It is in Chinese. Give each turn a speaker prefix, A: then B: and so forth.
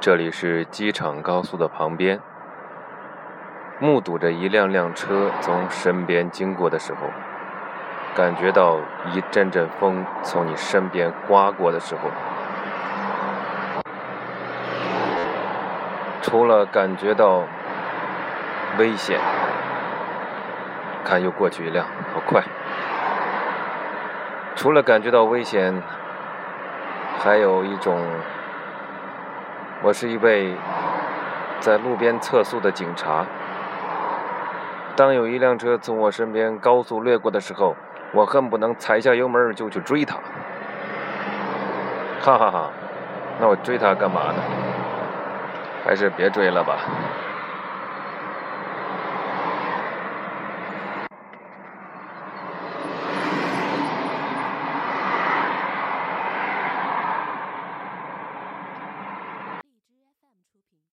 A: 这里是机场高速的旁边，目睹着一辆辆车从身边经过的时候，感觉到一阵阵风从你身边刮过的时候，除了感觉到危险，看又过去一辆，好快！除了感觉到危险，还有一种。我是一位在路边测速的警察。当有一辆车从我身边高速掠过的时候，我恨不能踩下油门就去追他。哈哈哈，那我追他干嘛呢？还是别追了吧。